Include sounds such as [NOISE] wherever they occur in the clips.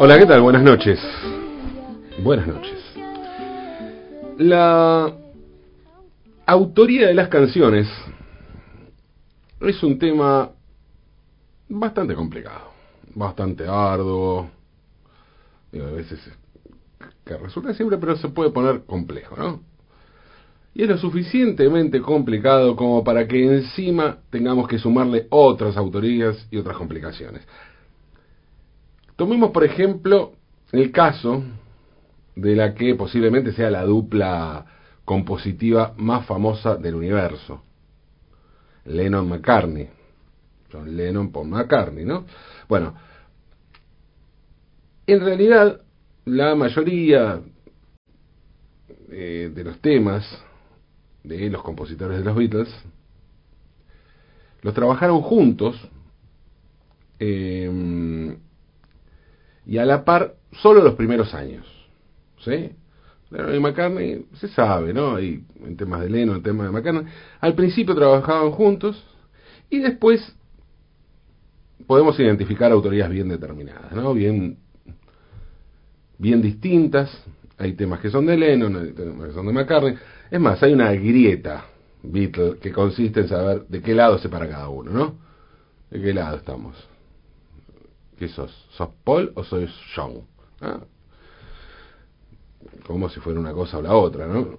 Hola, ¿qué tal? Buenas noches. Buenas noches. La autoría de las canciones es un tema bastante complicado, bastante arduo, a veces que resulta siempre, pero se puede poner complejo, ¿no? Y es lo suficientemente complicado como para que encima tengamos que sumarle otras autorías y otras complicaciones. Tomemos, por ejemplo, el caso de la que posiblemente sea la dupla compositiva más famosa del universo. Lennon-McCartney. John Lennon por McCartney, ¿no? Bueno, en realidad la mayoría eh, de los temas de los compositores de los Beatles los trabajaron juntos eh, y a la par solo los primeros años. ¿Sí? Lennon y McCartney se sabe, ¿no? Y en temas de Lennon, en temas de McCartney, al principio trabajaban juntos y después podemos identificar autorías bien determinadas, ¿no? Bien, bien distintas. Hay temas que son de Lennon, hay temas que son de McCartney. Es más, hay una grieta Beatle que consiste en saber de qué lado se para cada uno, ¿no? ¿De qué lado estamos? ¿Qué sos? ¿Sos Paul o soy John? ¿Ah? Como si fuera una cosa o la otra, ¿no?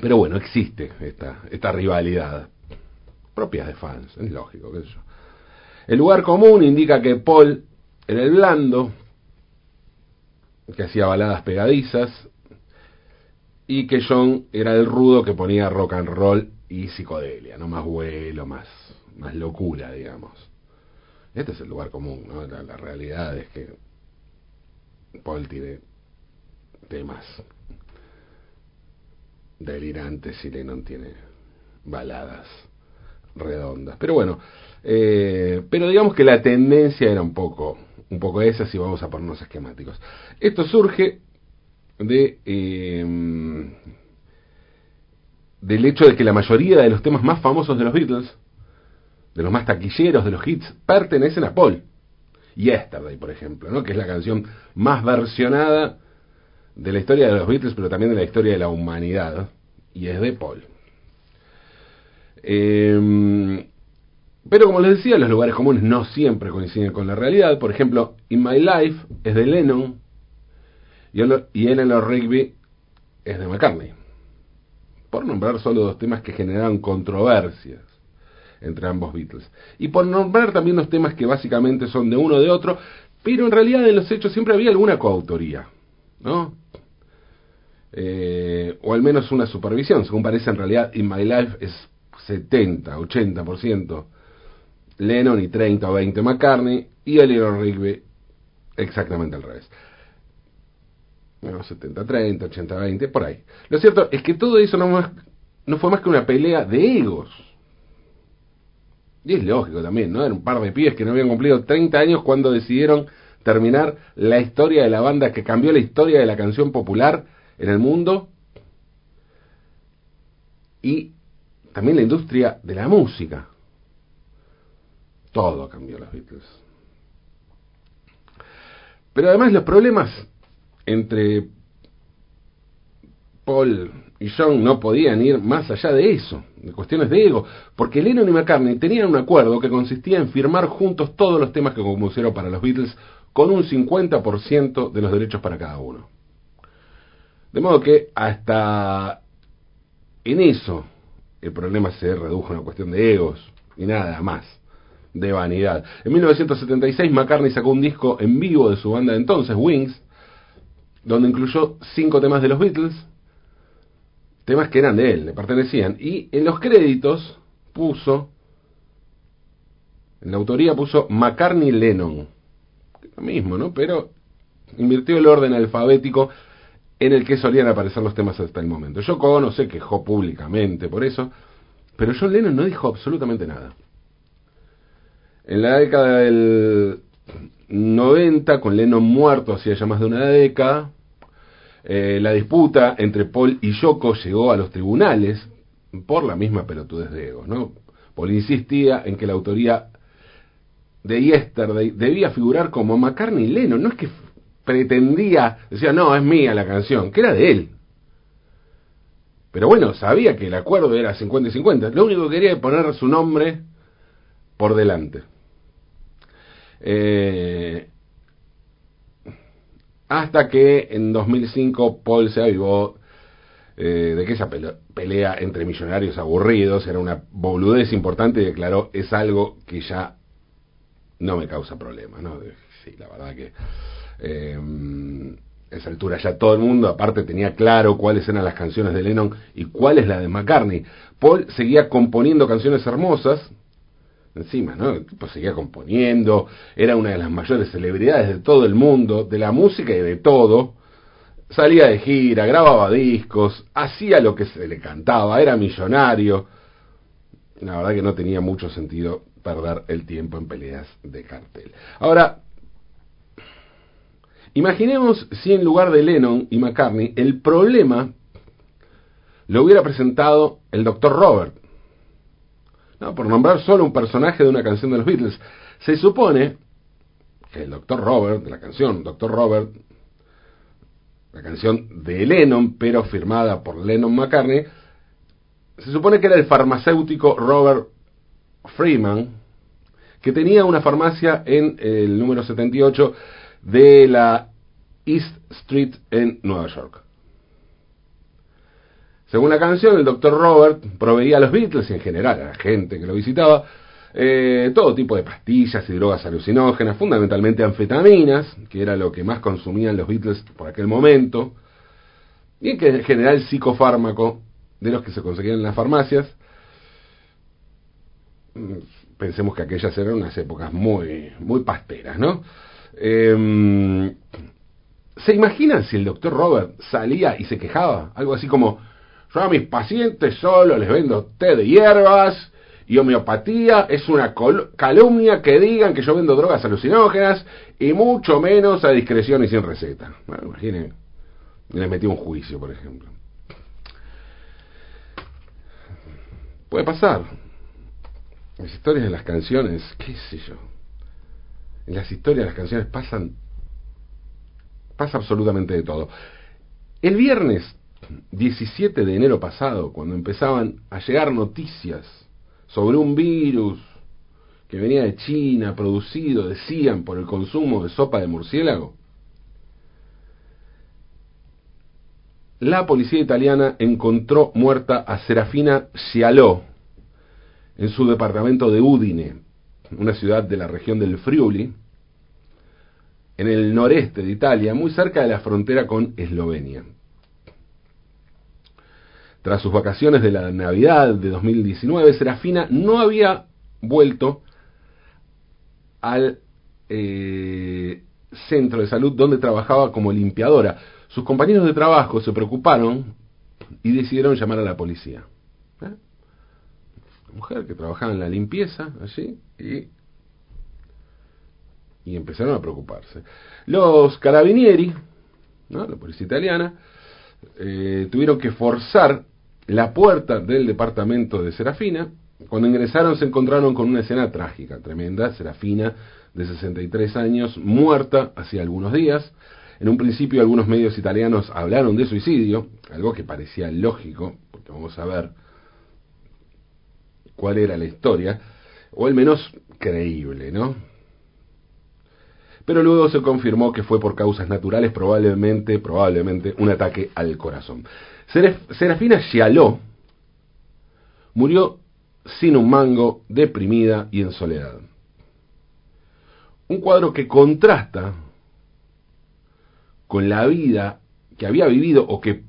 Pero bueno, existe esta, esta rivalidad. Propias de fans, es lógico, qué sé yo. El lugar común indica que Paul era el blando, que hacía baladas pegadizas, y que John era el rudo que ponía rock and roll y psicodelia, no más vuelo, más, más locura, digamos. Este es el lugar común, ¿no? La, realidad es que Paul tiene temas delirantes y Lennon tiene baladas redondas. Pero bueno, eh, pero digamos que la tendencia era un poco, un poco esa si vamos a ponernos esquemáticos. Esto surge de eh, del hecho de que la mayoría de los temas más famosos de los Beatles de los más taquilleros de los hits, pertenecen a Paul. Yesterday, por ejemplo, ¿no? que es la canción más versionada de la historia de los Beatles, pero también de la historia de la humanidad, y es de Paul. Em, pero como les decía, los lugares comunes no siempre coinciden con la realidad. Por ejemplo, In My Life es de Lennon y Eleanor Rigby es de McCartney. Por nombrar solo dos temas que generaron controversias entre ambos Beatles. Y por nombrar también los temas que básicamente son de uno o de otro, pero en realidad en los hechos siempre había alguna coautoría, ¿no? Eh, o al menos una supervisión, según parece en realidad In My Life es 70, 80% Lennon y 30 o 20 McCartney y Eleanor Rigby exactamente al revés. Bueno, 70-30, 80-20, por ahí. Lo cierto es que todo eso no, no fue más que una pelea de egos y es lógico también, ¿no? Era un par de pibes que no habían cumplido 30 años cuando decidieron terminar la historia de la banda que cambió la historia de la canción popular en el mundo y también la industria de la música. Todo cambió los Beatles. Pero además los problemas entre Paul y John no podían ir más allá de eso, de cuestiones de ego, porque Lennon y McCartney tenían un acuerdo que consistía en firmar juntos todos los temas que compusieron para los Beatles con un 50% de los derechos para cada uno. De modo que hasta en eso el problema se redujo a una cuestión de egos y nada más, de vanidad. En 1976 McCartney sacó un disco en vivo de su banda de entonces, Wings, donde incluyó cinco temas de los Beatles, temas que eran de él, le pertenecían. Y en los créditos puso, en la autoría puso McCartney Lennon. Lo mismo, ¿no? Pero invirtió el orden alfabético en el que solían aparecer los temas hasta el momento. Yo no se quejó públicamente por eso, pero John Lennon no dijo absolutamente nada. En la década del 90, con Lennon muerto hacía ya más de una década, eh, la disputa entre Paul y Yoko llegó a los tribunales por la misma pelotudez de ego, ¿no? Paul insistía en que la autoría de Yesterday debía figurar como McCartney Lennon. No es que pretendía, decía, no, es mía la canción, que era de él. Pero bueno, sabía que el acuerdo era 50 y 50. Lo único que quería era poner su nombre por delante. Eh, hasta que en 2005 Paul se avivó eh, de que esa pelea entre millonarios aburridos era una boludez importante y declaró es algo que ya no me causa problema, ¿no? Sí, la verdad que a esa altura ya todo el mundo aparte tenía claro cuáles eran las canciones de Lennon y cuál es la de McCartney. Paul seguía componiendo canciones hermosas, encima, ¿no? El tipo seguía componiendo, era una de las mayores celebridades de todo el mundo, de la música y de todo. Salía de gira, grababa discos, hacía lo que se le cantaba, era millonario. La verdad que no tenía mucho sentido perder el tiempo en peleas de cartel. Ahora, imaginemos si en lugar de Lennon y McCartney el problema lo hubiera presentado el Dr. Robert, por nombrar solo un personaje de una canción de los Beatles. Se supone que el Dr. Robert, de la canción Dr. Robert, la canción de Lennon, pero firmada por Lennon McCartney, se supone que era el farmacéutico Robert Freeman, que tenía una farmacia en el número 78 de la East Street en Nueva York. Según la canción, el doctor Robert proveía a los Beatles y en general a la gente que lo visitaba eh, todo tipo de pastillas y drogas alucinógenas, fundamentalmente anfetaminas, que era lo que más consumían los Beatles por aquel momento, y que en general psicofármaco de los que se conseguían en las farmacias. Mm, pensemos que aquellas eran unas épocas muy, muy pasteras, ¿no? Em, ¿Se imaginan si el doctor Robert salía y se quejaba? Algo así como, yo a mis pacientes solo les vendo té de hierbas y homeopatía. Es una calumnia que digan que yo vendo drogas alucinógenas y mucho menos a discreción y sin receta. Bueno, imaginen, les metí un juicio, por ejemplo. Puede pasar. Las historias de las canciones, qué sé yo. En las historias de las canciones pasan pasa absolutamente de todo. El viernes 17 de enero pasado, cuando empezaban a llegar noticias sobre un virus que venía de China, producido, decían, por el consumo de sopa de murciélago, la policía italiana encontró muerta a Serafina Cialò en su departamento de Udine, una ciudad de la región del Friuli, en el noreste de Italia, muy cerca de la frontera con Eslovenia. Tras sus vacaciones de la Navidad de 2019, Serafina no había vuelto al eh, centro de salud donde trabajaba como limpiadora. Sus compañeros de trabajo se preocuparon y decidieron llamar a la policía. ¿Eh? mujer que trabajaba en la limpieza allí y, y empezaron a preocuparse. Los carabinieri, la policía italiana, eh, tuvieron que forzar la puerta del departamento de Serafina. Cuando ingresaron se encontraron con una escena trágica, tremenda. Serafina, de 63 años, muerta hacía algunos días. En un principio algunos medios italianos hablaron de suicidio, algo que parecía lógico, porque vamos a ver cuál era la historia, o al menos creíble, ¿no? Pero luego se confirmó que fue por causas naturales, probablemente, probablemente un ataque al corazón. Serafina Gialó murió sin un mango, deprimida y en soledad. Un cuadro que contrasta con la vida que había vivido o que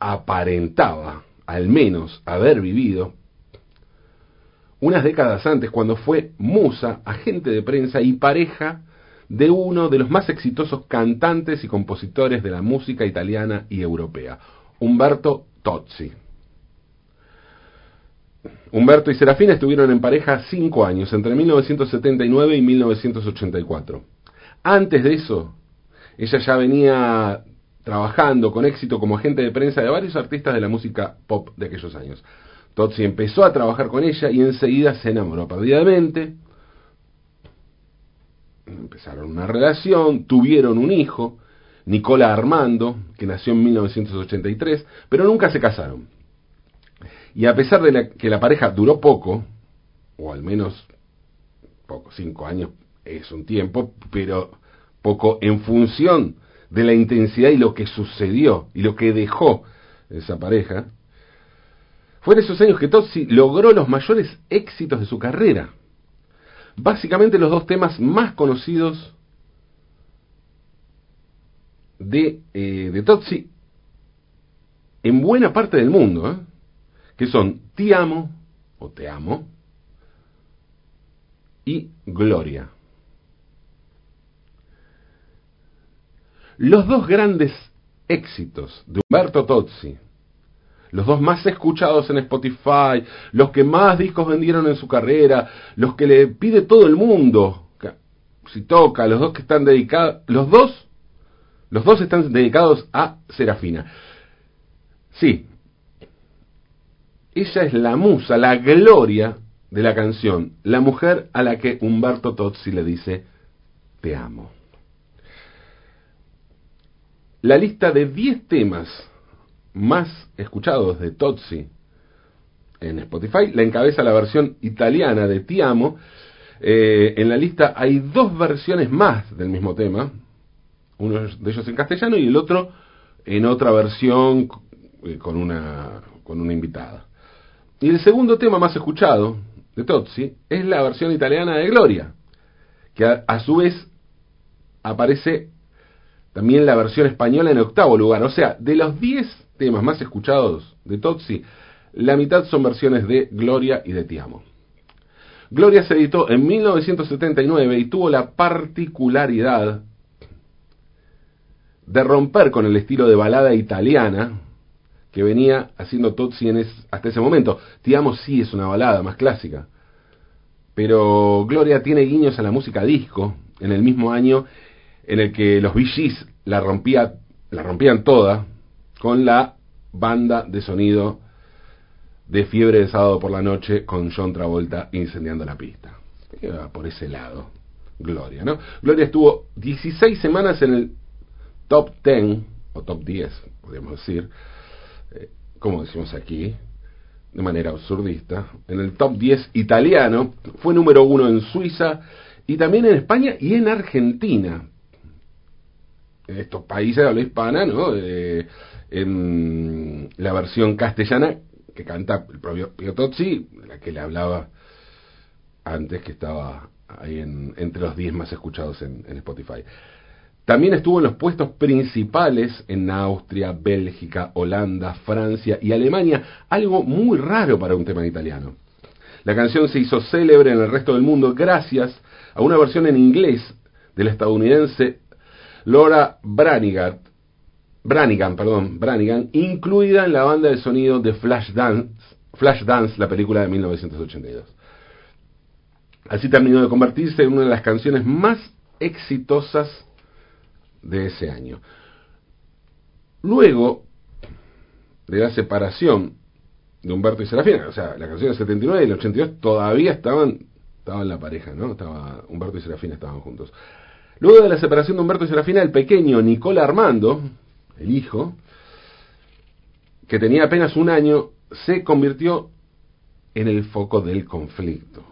aparentaba, al menos, haber vivido unas décadas antes, cuando fue musa, agente de prensa y pareja de uno de los más exitosos cantantes y compositores de la música italiana y europea, Humberto Tozzi. Humberto y Serafina estuvieron en pareja cinco años, entre 1979 y 1984. Antes de eso, ella ya venía trabajando con éxito como agente de prensa de varios artistas de la música pop de aquellos años. Tozzi empezó a trabajar con ella y enseguida se enamoró perdidamente. empezaron una relación, tuvieron un hijo, Nicola Armando, que nació en 1983, pero nunca se casaron. Y a pesar de que la pareja duró poco, o al menos poco, cinco años es un tiempo, pero poco en función de la intensidad y lo que sucedió y lo que dejó esa pareja, fue en esos años que Tozzi logró los mayores éxitos de su carrera. Básicamente los dos temas más conocidos de, eh, de Tozzi en buena parte del mundo, ¿eh? que son Ti amo o Te amo y Gloria. Los dos grandes éxitos de Humberto Tozzi, los dos más escuchados en Spotify, los que más discos vendieron en su carrera, los que le pide todo el mundo, si toca, los dos que están dedicados, los dos, los dos están dedicados a Serafina. Sí, ella es la musa, la gloria de la canción, la mujer a la que Humberto Tozzi le dice, te amo. La lista de 10 temas más escuchados de Tozzi en Spotify la encabeza la versión italiana de Ti Amo. Eh, en la lista hay dos versiones más del mismo tema, uno de ellos en castellano y el otro en otra versión eh, con una, con una invitada. Y el segundo tema más escuchado de Tozzi es la versión italiana de Gloria, que a su vez aparece también la versión española en octavo lugar. O sea, de los 10 temas más escuchados de Tozzi, la mitad son versiones de Gloria y de Tiamo. Gloria se editó en 1979 y tuvo la particularidad de romper con el estilo de balada italiana que venía haciendo Tozzi en hasta ese momento. Tiamo sí es una balada más clásica, pero Gloria tiene guiños a la música disco en el mismo año en el que los VGs la, rompía, la rompían toda con la banda de sonido de Fiebre de Sábado por la Noche con John Travolta incendiando la pista. por ese lado. Gloria, ¿no? Gloria estuvo 16 semanas en el top 10, o top 10, podríamos decir, eh, como decimos aquí, de manera absurdista, en el top 10 italiano, fue número uno en Suiza y también en España y en Argentina en estos países de habla hispana, ¿no? en la versión castellana que canta el propio Pio Tozzi, la que le hablaba antes, que estaba ahí en, entre los 10 más escuchados en Spotify. También estuvo en los puestos principales en Austria, Bélgica, Holanda, Francia y Alemania, algo muy raro para un tema italiano. La canción se hizo célebre en el resto del mundo gracias a una versión en inglés del estadounidense Laura Branigan, incluida en la banda de sonido de Flashdance, Flashdance, la película de 1982. Así terminó de convertirse en una de las canciones más exitosas de ese año. Luego de la separación de Humberto y Serafina, o sea, la canción del 79 y el 82 todavía estaban, estaban la pareja, ¿no? Estaba, Humberto y Serafina estaban juntos. Luego de la separación de Humberto y Serafina, el pequeño Nicola Armando, el hijo, que tenía apenas un año, se convirtió en el foco del conflicto,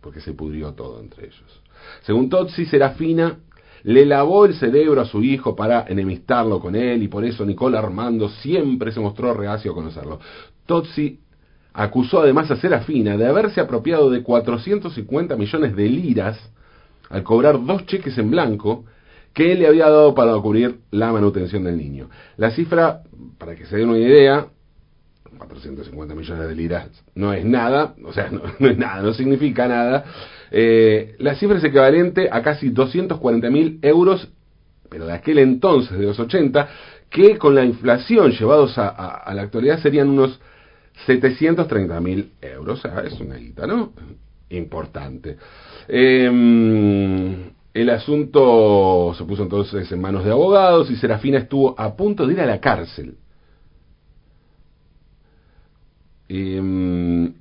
porque se pudrió todo entre ellos. Según Tozzi, Serafina le lavó el cerebro a su hijo para enemistarlo con él y por eso Nicola Armando siempre se mostró reacio a conocerlo. Tozzi acusó además a Serafina de haberse apropiado de 450 millones de liras al cobrar dos cheques en blanco que él le había dado para cubrir la manutención del niño. La cifra, para que se den una idea, 450 millones de liras no es nada, o sea, [LAUGHS] no, es nada, no significa nada. Eh, la cifra es equivalente a casi 240 mil euros, pero de aquel entonces, de los 80, que con la inflación llevados a, la actualidad serían unos 730 mil euros. O sea, es una guita, ¿no? Importante. Eh, el asunto se puso entonces en manos de abogados y Serafina estuvo a punto de ir a la cárcel. Eh,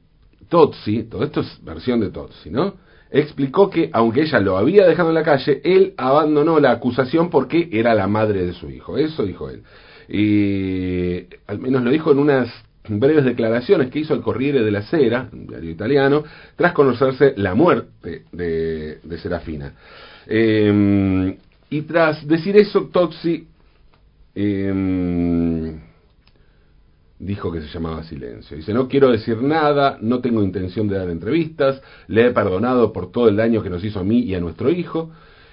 Totsi, todo esto es versión de Totsi, ¿no? explicó que, aunque ella lo había dejado en la calle, él abandonó la acusación porque era la madre de su hijo. Eso dijo él. Y al menos lo dijo en unas breves declaraciones que hizo el Corriere de la Sera, un diario italiano, tras conocerse la muerte de, Serafina. Em, y tras decir eso, Tozzi em, dijo que se llamaba silencio. Dice, no quiero decir nada, no tengo intención de dar entrevistas, le he perdonado por todo el daño que nos hizo a mí y a nuestro hijo.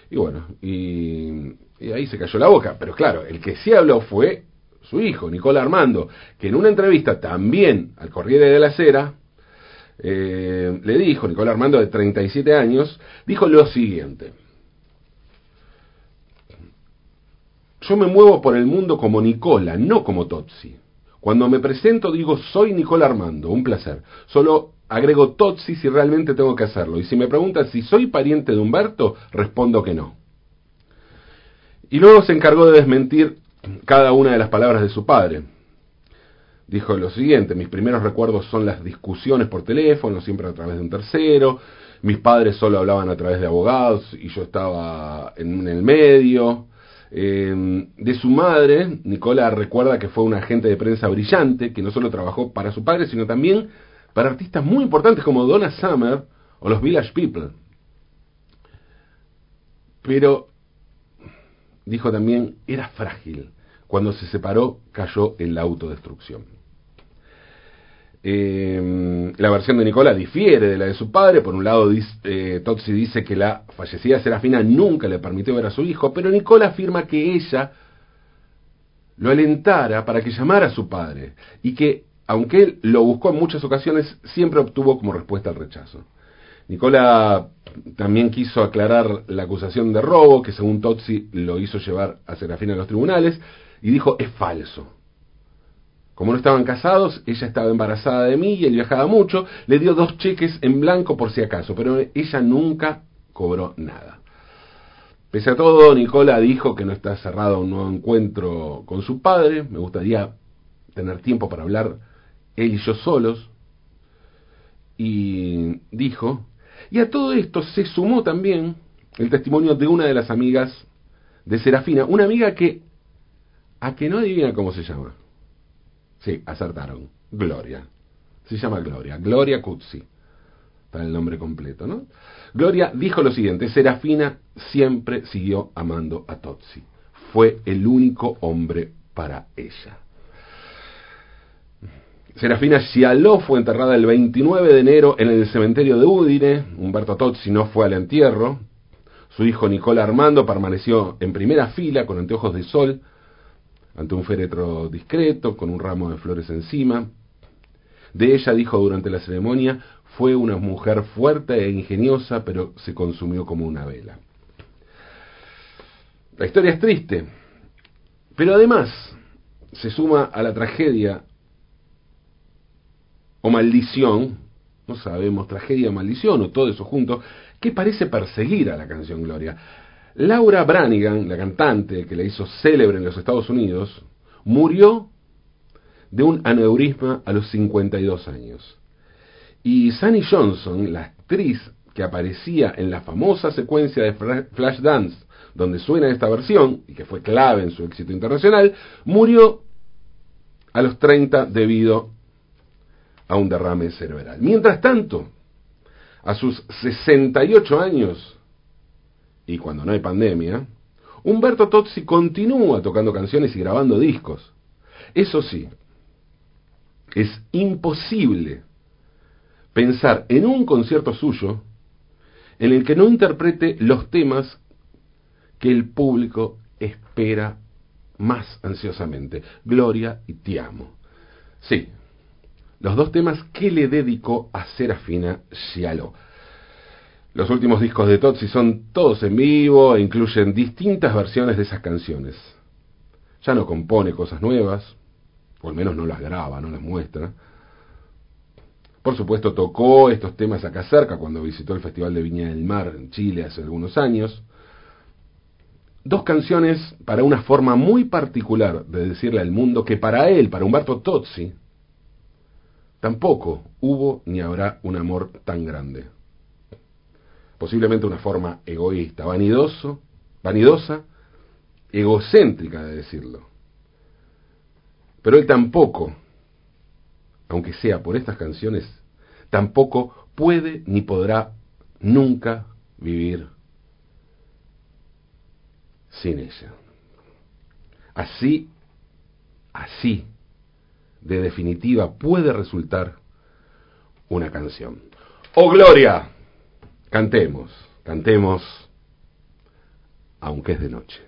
Y bueno, y, ahí se cayó la boca. Pero claro, el que sí habló fue su hijo, Nicola Armando, que en una entrevista también al Corriere de la Sera, eh, le dijo, Nicola Armando de 37 años, dijo lo siguiente. Yo me muevo por el mundo como Nicola, no como Tozzi. Cuando me presento digo soy Nicola Armando, un placer. Solo agrego Tozzi si realmente tengo que hacerlo. Y si me preguntan si soy pariente de Humberto, respondo que no. Y luego se encargó de desmentir cada una de las palabras de su padre. Dijo lo siguiente, mis primeros recuerdos son las discusiones por teléfono, siempre a través de un tercero, mis padres solo hablaban a través de abogados y yo estaba en el medio, eh, de su madre, Nicola recuerda que fue un agente de prensa brillante, que no solo trabajó para su padre, sino también para artistas muy importantes como Donna Summer o los Village People. Pero, dijo también, era frágil. Cuando se separó, cayó en la autodestrucción. Eh, la versión de Nicola difiere de la de su padre. Por un lado, eh, Tozzi dice que la fallecida Serafina nunca le permitió ver a su hijo, pero Nicola afirma que ella lo alentara para que llamara a su padre y que, aunque él lo buscó en muchas ocasiones, siempre obtuvo como respuesta el rechazo. Nicola también quiso aclarar la acusación de robo, que según Tozzi lo hizo llevar a Serafina a los tribunales, y dijo, es falso. Como no estaban casados, ella estaba embarazada de mí y él viajaba mucho, le dio dos cheques en blanco por si acaso, pero ella nunca cobró nada. Pese a todo, Nicola dijo que no está cerrado un nuevo encuentro con su padre, me gustaría tener tiempo para hablar él y yo solos, y dijo, y a todo esto se sumó también el testimonio de una de las amigas de Serafina, una amiga que, a que no adivina cómo se llama. Sí, acertaron. Gloria. Se llama Gloria. Gloria Cuzzi. Para el nombre completo, ¿no? Gloria dijo lo siguiente, Serafina siempre siguió amando a Tozzi. Fue el único hombre para ella. Serafina Cialó fue enterrada el 29 de enero en el cementerio de Udine. Humberto Tozzi no fue al entierro. Su hijo Nicola Armando permaneció en primera fila con anteojos de sol ante un féretro discreto, con un ramo de flores encima. De ella dijo durante la ceremonia, fue una mujer fuerte e ingeniosa, pero se consumió como una vela. La historia es triste, pero además se suma a la tragedia o maldición, no sabemos, tragedia o maldición o todo eso junto, que parece perseguir a la canción Gloria. Laura Branigan, la cantante que la hizo célebre en los Estados Unidos, murió de un aneurisma a los 52 años. Y Sunny Johnson, la actriz que aparecía en la famosa secuencia de Flashdance, donde suena esta versión, y que fue clave en su éxito internacional, murió a los 30 debido a un derrame cerebral. Mientras tanto, a sus 68 años, y cuando no hay pandemia, Humberto Tozzi continúa tocando canciones y grabando discos. Eso sí, es imposible pensar en un concierto suyo en el que no interprete los temas que el público espera más ansiosamente, Gloria y Te amo. Sí, los dos temas que le dedicó a Serafina Giallo. Los últimos discos de Tozzi son todos en vivo e incluyen distintas versiones de esas canciones. Ya no compone cosas nuevas, o al menos no las graba, no las muestra. Por supuesto tocó estos temas acá cerca cuando visitó el Festival de Viña del Mar en Chile hace algunos años. Dos canciones para una forma muy particular de decirle al mundo que para él, para Humberto Tozzi, tampoco hubo ni habrá un amor tan grande. Posiblemente una forma egoísta, vanidoso, vanidosa, egocéntrica de decirlo. Pero él tampoco, aunque sea por estas canciones, tampoco puede ni podrá nunca vivir sin ella. Así, así, de definitiva puede resultar una canción. ¡Oh, Gloria! Cantemos, cantemos, aunque es de noche.